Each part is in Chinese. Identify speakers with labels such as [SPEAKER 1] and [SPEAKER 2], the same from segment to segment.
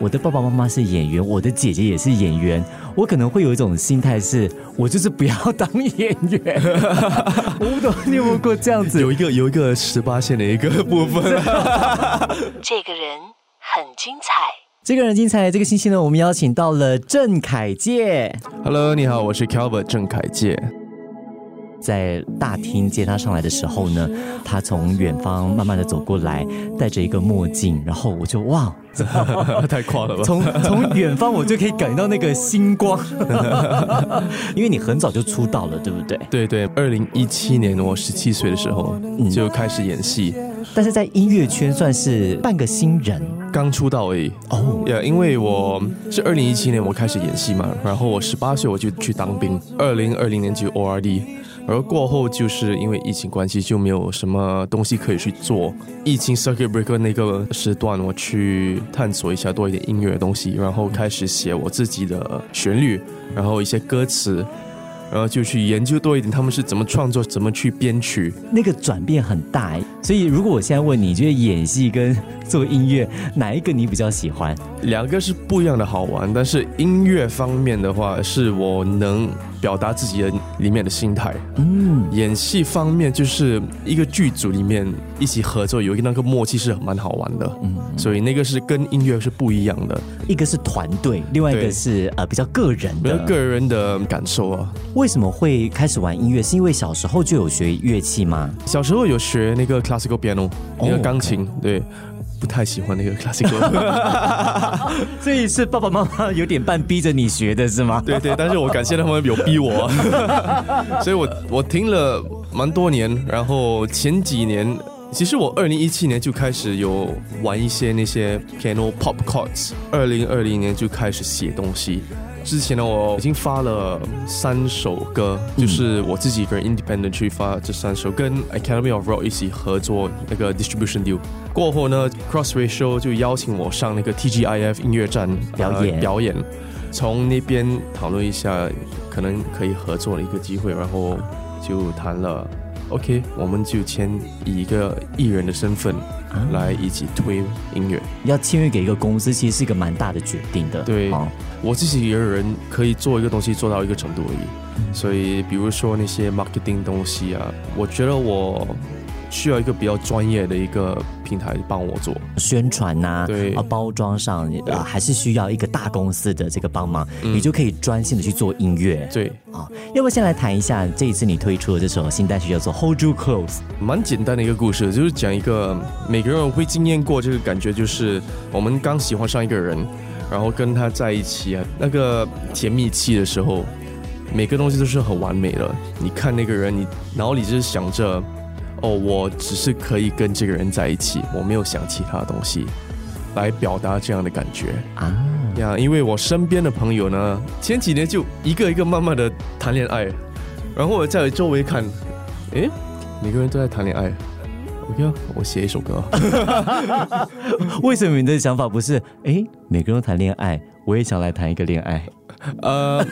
[SPEAKER 1] 我的爸爸妈妈是演员，我的姐姐也是演员，我可能会有一种心态是，我就是不要当演员。我不懂你有没有过这样子？
[SPEAKER 2] 有一个有一个十八线的一个部分。
[SPEAKER 3] 这个人很精彩。
[SPEAKER 1] 这个人精彩。这个星期呢，我们邀请到了郑凯介。
[SPEAKER 2] Hello，你好，我是 Calvert 郑凯介。
[SPEAKER 1] 在大厅接他上来的时候呢，他从远方慢慢的走过来，戴着一个墨镜，然后我就哇，
[SPEAKER 2] 太夸了吧？
[SPEAKER 1] 从从远方我就可以感觉到那个星光，因为你很早就出道了，对不对？
[SPEAKER 2] 对对，二零一七年我十七岁的时候就开始演戏，
[SPEAKER 1] 但是在音乐圈算是半个新人
[SPEAKER 2] 刚出道而已。
[SPEAKER 1] 哦。
[SPEAKER 2] 呀因为我是二零一七年我开始演戏嘛，然后我十八岁我就去当兵，二零二零年就 ORD，而过后就是因为疫情关系就没有什么东西可以去做。疫情 circuit breaker 那个时段，我去探索一下多一点音乐的东西，然后开始写我自己的旋律，然后一些歌词。然后就去研究多一点，他们是怎么创作，怎么去编曲。
[SPEAKER 1] 那个转变很大诶，所以如果我现在问你，你觉得演戏跟做音乐哪一个你比较喜欢？
[SPEAKER 2] 两个是不一样的好玩，但是音乐方面的话，是我能表达自己的里面的心态。
[SPEAKER 1] 嗯，
[SPEAKER 2] 演戏方面，就是一个剧组里面一起合作，有一个那个默契是蛮好玩的。嗯，所以那个是跟音乐是不一样的，
[SPEAKER 1] 一个是团队，另外一个是呃比较个人的。
[SPEAKER 2] 比较个人的感受啊。
[SPEAKER 1] 为什么会开始玩音乐？是因为小时候就有学乐器吗？
[SPEAKER 2] 小时候有学那个 classical piano，那个
[SPEAKER 1] 哦
[SPEAKER 2] 钢琴，对。不太喜欢那个 classical，
[SPEAKER 1] 所以是爸爸妈妈有点半逼着你学的是吗？
[SPEAKER 2] 对对，但是我感谢他们有逼我，所以我我听了蛮多年，然后前几年，其实我二零一七年就开始有玩一些那些 piano pop chords，二零二零年就开始写东西。之前呢，我已经发了三首歌，就是我自己一个人 independent 去发这三首，跟 Academy of Rock 一起合作那个 distribution deal。过后呢，Cross Ratio 就邀请我上那个 TGIF 音乐站
[SPEAKER 1] 表演
[SPEAKER 2] 呃表演。从那边讨论一下可能可以合作的一个机会，然后就谈了。OK，我们就签以一个艺人的身份来一起推音乐。
[SPEAKER 1] 要签约给一个公司，其实是一个蛮大的决定的。
[SPEAKER 2] 对
[SPEAKER 1] 哦
[SPEAKER 2] 我自己一个人可以做一个东西做到一个程度而已，所以比如说那些 marketing 东西啊，我觉得我需要一个比较专业的一个平台帮我做。
[SPEAKER 1] 宣传呐、
[SPEAKER 2] 对
[SPEAKER 1] 啊，包装上啊，还是需要一个大公司的这个帮忙，
[SPEAKER 2] 嗯
[SPEAKER 1] 你就可以专心的去做音乐。
[SPEAKER 2] 对，
[SPEAKER 1] 啊，要不要先来谈一下这一次你推出的这首新单曲叫做《Hold You Close》？
[SPEAKER 2] 蛮简单的一个故事，就是讲一个每个人会经验过这个感觉，就是我们刚喜欢上一个人，然后跟他在一起啊，那个甜蜜期的时候，每个东西都是很完美的。你看那个人，你脑里就是想着，哦，我只是可以跟这个人在一起，我没有想其他东西，来表达这样的感觉。
[SPEAKER 1] 啊，
[SPEAKER 2] 呀，因为我身边的朋友呢，前几年就一个一个慢慢的谈恋爱，然后我在周围看，诶，每个人都在谈恋爱。OK 啊，我写一首歌啊。
[SPEAKER 1] 为什么你的想法不是？哎，每个人都谈恋爱，我也想来谈一个恋爱。
[SPEAKER 2] 呃，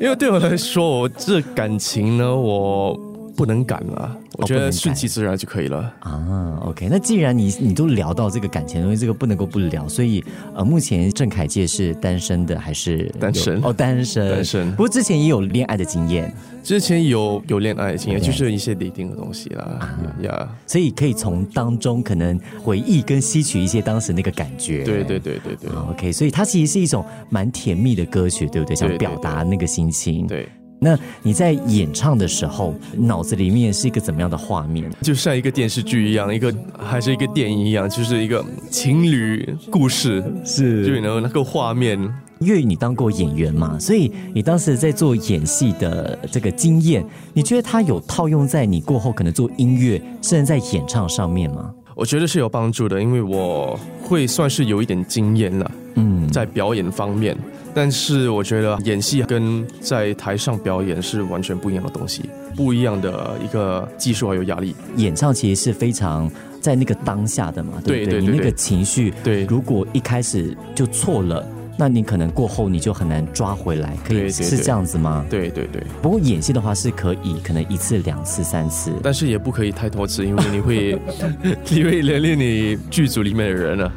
[SPEAKER 2] 因为对我来说，我这感情呢，我不能赶了，我觉得顺其自然就可以了。
[SPEAKER 1] 啊，OK，那既然你你都聊到这个感情的东西，这个不能够不聊，所以呃，目前郑凯介是单身的还是
[SPEAKER 2] 单身。
[SPEAKER 1] 哦，单身，
[SPEAKER 2] 单身。
[SPEAKER 1] 不过之前也有恋爱的经验，
[SPEAKER 2] 之前有有恋爱经验，就是一些 dating 的东西啦，呀，
[SPEAKER 1] 所以可以从当中可能回忆跟吸取一些当时那个感觉。
[SPEAKER 2] 对对对对对。
[SPEAKER 1] 啊 OK，所以它其实是一种蛮甜蜜的歌曲，对不对？想表达那个心情。
[SPEAKER 2] 对，
[SPEAKER 1] 那你在演唱的时候，脑子里面是一个怎么样的画面？
[SPEAKER 2] 就像一个电视剧一样，一个还是一个电影一样，就是一个情侣故事，
[SPEAKER 1] 是
[SPEAKER 2] 就有那个画面。
[SPEAKER 1] 因为你当过演员嘛，所以你当时在做演戏的这个经验，你觉得它有套用在你过后可能做音乐，甚至在演唱上面吗？
[SPEAKER 2] 我觉得是有帮助的，因为我会算是有一点经验了，
[SPEAKER 1] 嗯，
[SPEAKER 2] 在表演方面。但是我觉得演戏跟在台上表演是完全不一样的东西，不一样的一个技术还有压力。
[SPEAKER 1] 演唱其实是非常在那个当下的嘛，对不对？
[SPEAKER 2] 对对对
[SPEAKER 1] 你那个情绪，
[SPEAKER 2] 对
[SPEAKER 1] 如果一开始就错了，那你可能过后你就很难抓回来，可以是这样子吗？
[SPEAKER 2] 对对对，
[SPEAKER 1] 不过演戏的话是可以，可能一次、两次、三次。
[SPEAKER 2] 但是也不可以太多次，因为你会 你会连累你剧组里面的人啊。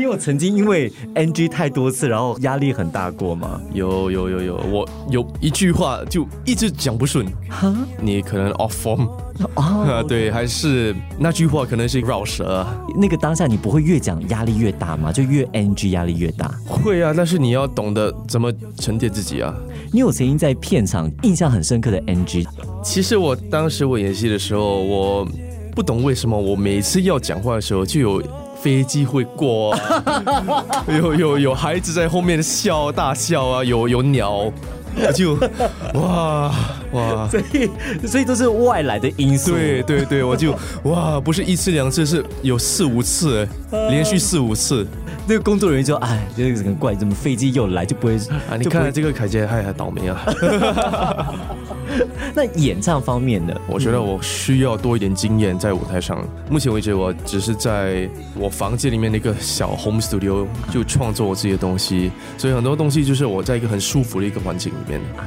[SPEAKER 1] 你有曾经因为 NG 太多次，然后压力很大过吗？
[SPEAKER 2] 有有有有，我有一句话就一直讲不顺，
[SPEAKER 1] 哈
[SPEAKER 2] 你可能 off form 啊，
[SPEAKER 1] 哦，
[SPEAKER 2] 对，还是那句话可能是绕舌啊。
[SPEAKER 1] 那个当下你不会越讲压力越大吗？就越 NG 压力越大。
[SPEAKER 2] 会啊，但是你要懂得怎么沉淀自己啊。
[SPEAKER 1] 你有曾经在片场印象很深刻的 NG？
[SPEAKER 2] 其实我当时我演戏的时候，我不懂为什么我每次要讲话的时候就有飞机会过、啊，有有有孩子在后面笑大笑啊，有有鸟，我就哇哇，
[SPEAKER 1] 所以所以都是外来的因素。
[SPEAKER 2] 对对对，我就哇，不是一次两次，是有四五次，连续四五次
[SPEAKER 1] 那个工作人员就哎，这个很怪，怎么飞机又来就不会
[SPEAKER 2] 啊！你看这个凯杰，还还倒霉啊！
[SPEAKER 1] 那演唱方面呢？
[SPEAKER 2] 我觉得我需要多一点经验在舞台上。目前为止，我只是在我房间里面的一个小 home studio 就创作我自己的东西，所以很多东西就是我在一个很舒服的一个环境里面，
[SPEAKER 1] 啊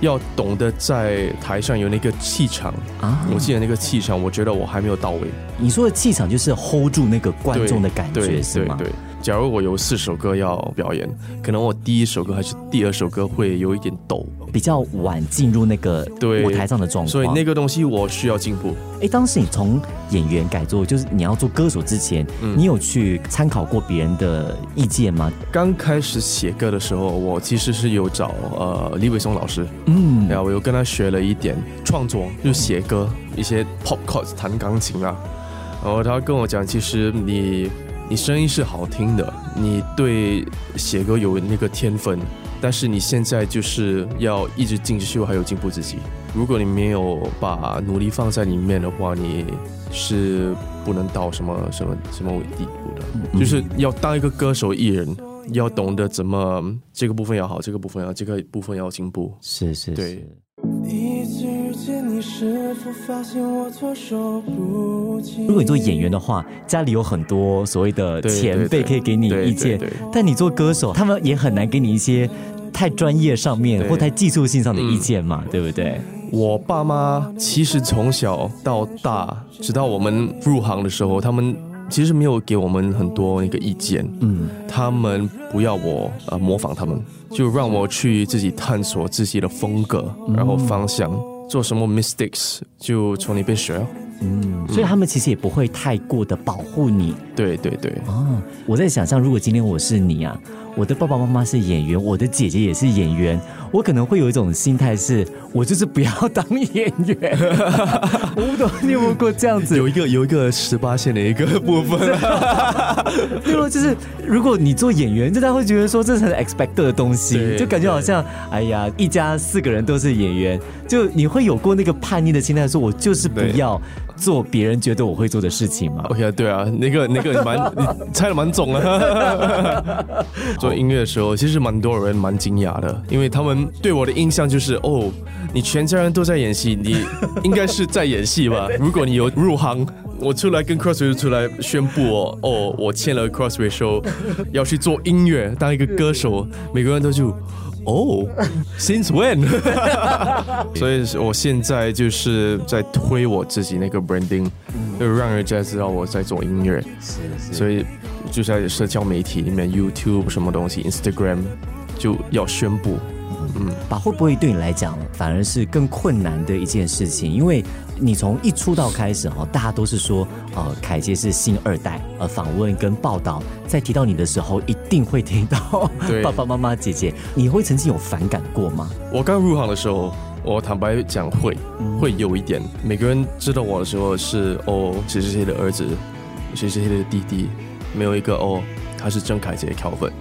[SPEAKER 2] 要懂得在台上有那个气场。
[SPEAKER 1] 啊
[SPEAKER 2] 我记得那个气场，我觉得我还没有到位。
[SPEAKER 1] 你说的气场就是 hold 住那个观众的感觉
[SPEAKER 2] 对
[SPEAKER 1] 是吗？
[SPEAKER 2] 对对。假如我有四首歌要表演，可能我第一首歌还是第二首歌会有一点抖，
[SPEAKER 1] 比较晚进入那个
[SPEAKER 2] 对
[SPEAKER 1] 舞台上的状况。
[SPEAKER 2] 所以那个东西我需要进步。
[SPEAKER 1] 哎，当时你从演员改做，就是你要做歌手之前，
[SPEAKER 2] 嗯
[SPEAKER 1] 你有去参考过别人的意见吗？
[SPEAKER 2] 刚开始写歌的时候，我其实是有找呃李伟松老师，
[SPEAKER 1] 嗯，
[SPEAKER 2] 然后我又跟他学了一点创作，就写歌一些 pop chords 弹钢琴啊，然后他跟我讲，其实你你声音是好听的，你对写歌有那个天分，但是你现在就是要一直进修，还有进步自己。如果你没有把努力放在里面的话，你是不能到什么什么什么地步的。就是要当一个歌手艺人，要懂得怎么这个部分要好，这个部分要这个部分要进步。
[SPEAKER 1] 是是
[SPEAKER 2] 对
[SPEAKER 1] 如果你做演员的话，家里有很多所谓的前辈可以给你意见但你做歌手，他们也很难给你一些太专业上面或太技术性上的意见
[SPEAKER 2] 嗯。
[SPEAKER 1] 嘛，对不对？
[SPEAKER 2] 我爸妈其实从小到大，直到我们入行的时候，他们其实没有给我们很多那个意见。
[SPEAKER 1] 嗯，
[SPEAKER 2] 他们不要我呃模仿他们，就让我去自己探索自己的风格，然后方向，做什么 mistakes 就从里边学哦。
[SPEAKER 1] 嗯，所以他们其实也不会太过的保护你
[SPEAKER 2] 对对对，
[SPEAKER 1] 哦。我在想象，如果今天我是你啊，我的爸爸妈妈是演员，我的姐姐也是演员，我可能会有一种心态是，我就是不要当演员。我不懂你有没有过这样子？
[SPEAKER 2] 有一个有一个十八线的一个部分，
[SPEAKER 1] 对了，就是如果你做演员，大家会觉得说这是很 expected 的东西，就感觉好像哎呀，一家四个人都是演员，就你会有过那个叛逆的心态，说我就是不要做别人觉得我会做的事情吗。
[SPEAKER 2] OK，对啊，那个那个蛮 你猜的蛮准啊。做音乐的时候，其实蛮多人蛮惊讶的，因为他们对我的印象就是哦，你全家人都在演戏，你应该是在演戏吧？如果你有入行。我出来跟 Crossway 出来宣布哦，哦，我签了 Crossway Show，要去做音乐，当一个歌手，每个人都就哦，Since when？所以我现在就是在推我自己那个 branding，就让人家知道我在做音乐。
[SPEAKER 1] 是
[SPEAKER 2] 所以就在社交媒体里面，YouTube 什么东西，Instagram 就要宣布。
[SPEAKER 1] 把会不会对你来讲反而是更困难的一件事情？因为你从一出道开始哈，大家都是说，呃，凯杰是新二代，呃，访问跟报道在提到你的时候，一定会听到 爸爸妈妈、姐姐，你会曾经有反感过吗？
[SPEAKER 2] 我刚入行的时候，我坦白讲会会有一点，每个人知道我的时候是哦谁谁谁的儿子，谁谁谁的弟弟，没有一个哦他是郑凯杰 Calvin。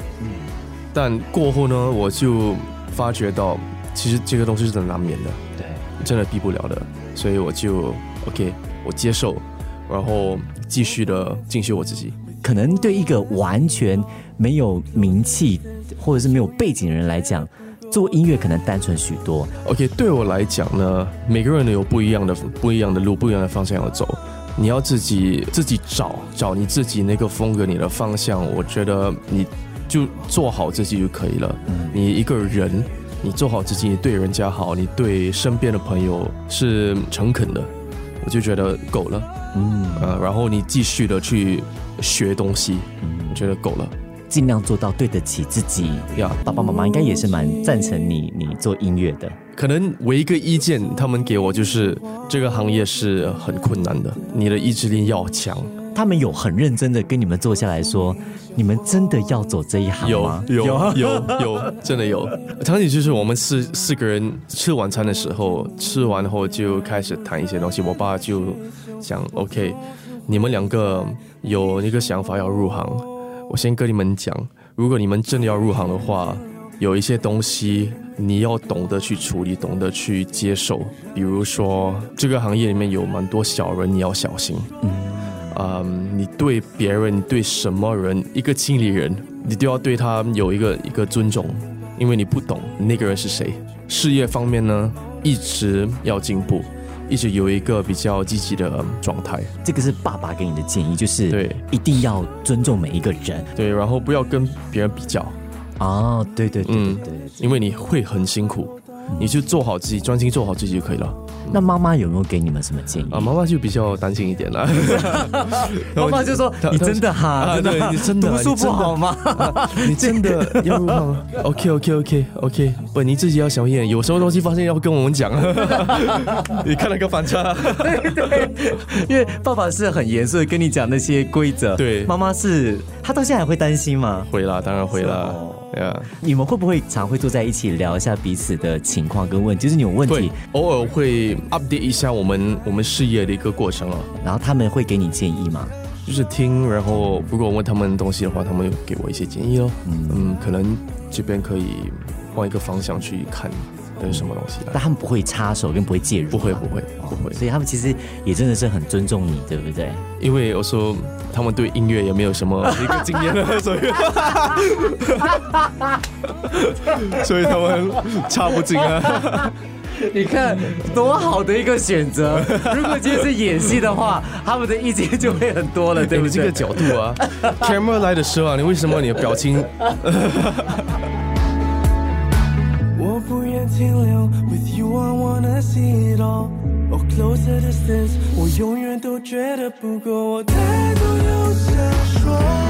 [SPEAKER 2] 但过后呢，我就发觉到，其实这个东西是很难免的。
[SPEAKER 1] 对，
[SPEAKER 2] 真的避不了的，所以我就 OK，我接受，然后继续的进修我自己。
[SPEAKER 1] 可能对一个完全没有名气或者是没有背景的人来讲，做音乐可能单纯许多。
[SPEAKER 2] OK，对我来讲呢，每个人都有不一样的不一样的路，不一样的方向要走。你要自己自己找找你自己那个风格，你的方向。我觉得你就做好自己就可以了。你一个人，你做好自己，你对人家好，你对身边的朋友是诚恳的，我就觉得够了。
[SPEAKER 1] 嗯，
[SPEAKER 2] 呃，然后你继续的去学东西，我觉得够了。
[SPEAKER 1] 尽量做到对得起自己。
[SPEAKER 2] 呀，
[SPEAKER 1] 爸爸妈妈应该也是蛮赞成你你做音乐的。
[SPEAKER 2] 可能唯一一个意见，他们给我就是这个行业是很困难的，你的意志力要强。
[SPEAKER 1] 他们有很认真的跟你们坐下来说，你们真的要走这一行
[SPEAKER 2] 有
[SPEAKER 1] 吗？
[SPEAKER 2] 有有有，真的有。场景就是我们四四个人吃晚餐的时候，吃完后就开始谈一些东西。我爸就想，OK，你们两个有一个想法要入行，我先跟你们讲，如果你们真的要入行的话，有一些东西你要懂得去处理，懂得去接受。比如说，这个行业里面有蛮多小人，你要小心。嗯，你对别人，你对什么人，一个经理人，你都要对他有一个一个尊重，因为你不懂那个人是谁。事业方面呢，一直要进步，一直有一个比较积极的状态。
[SPEAKER 1] 这个是爸爸给你的建议，就是
[SPEAKER 2] 对
[SPEAKER 1] 一定要尊重每一个人。
[SPEAKER 2] 对，然后不要跟别人比较，
[SPEAKER 1] 哦，对对对对
[SPEAKER 2] 嗯
[SPEAKER 1] 对。
[SPEAKER 2] 因为你会很辛苦，你就做好自己，专心做好自己就可以了。
[SPEAKER 1] 那妈妈有没有给你们什么建议？
[SPEAKER 2] 啊，妈妈就比较担心一点了。
[SPEAKER 1] 妈妈就说：“你真的哈，
[SPEAKER 2] 对你真的
[SPEAKER 1] 读书
[SPEAKER 2] 你真的
[SPEAKER 1] 不好吗？
[SPEAKER 2] 你真的 要入行吗？OK OK OK OK，不，你自己要小心点，有什么东西发现要跟我们讲。你看了个反差，
[SPEAKER 1] 因为爸爸是很严肃的跟你讲那些规则，
[SPEAKER 2] 对
[SPEAKER 1] 妈妈是她到现在还会担心吗？
[SPEAKER 2] 会啦，当然会啦
[SPEAKER 1] 哦，
[SPEAKER 2] 呀，
[SPEAKER 1] 你们会不会常会坐在一起聊一下彼此的情况跟问题？就是你有问题，
[SPEAKER 2] 偶尔会 update 一下我们我们事业的一个过程啊，
[SPEAKER 1] 然后他们会给你建议吗？
[SPEAKER 2] 就是听，然后如果我问他们东西的话，他们有给我一些建议哦，嗯，可能这边可以换一个方向去看那是什么东西来，
[SPEAKER 1] 但他们不会插手跟不会介入，
[SPEAKER 2] 不会不会不会，
[SPEAKER 1] 所以他们其实也真的是很尊重你，对不对？
[SPEAKER 2] 因为有时候他们对音乐也没有什么 一个经验了，所以 所以他们插不进啊。
[SPEAKER 1] 你看多好的一个选择！如果今天是演戏的话，他们的意见就会很多了，对不对
[SPEAKER 2] 这个？角度啊，camera 来的时候啊，你为什么你的表情？
[SPEAKER 4] 我不愿停留，With you I wanna see it all。Oh closer distance，我永远都觉得不够，我太多忧伤。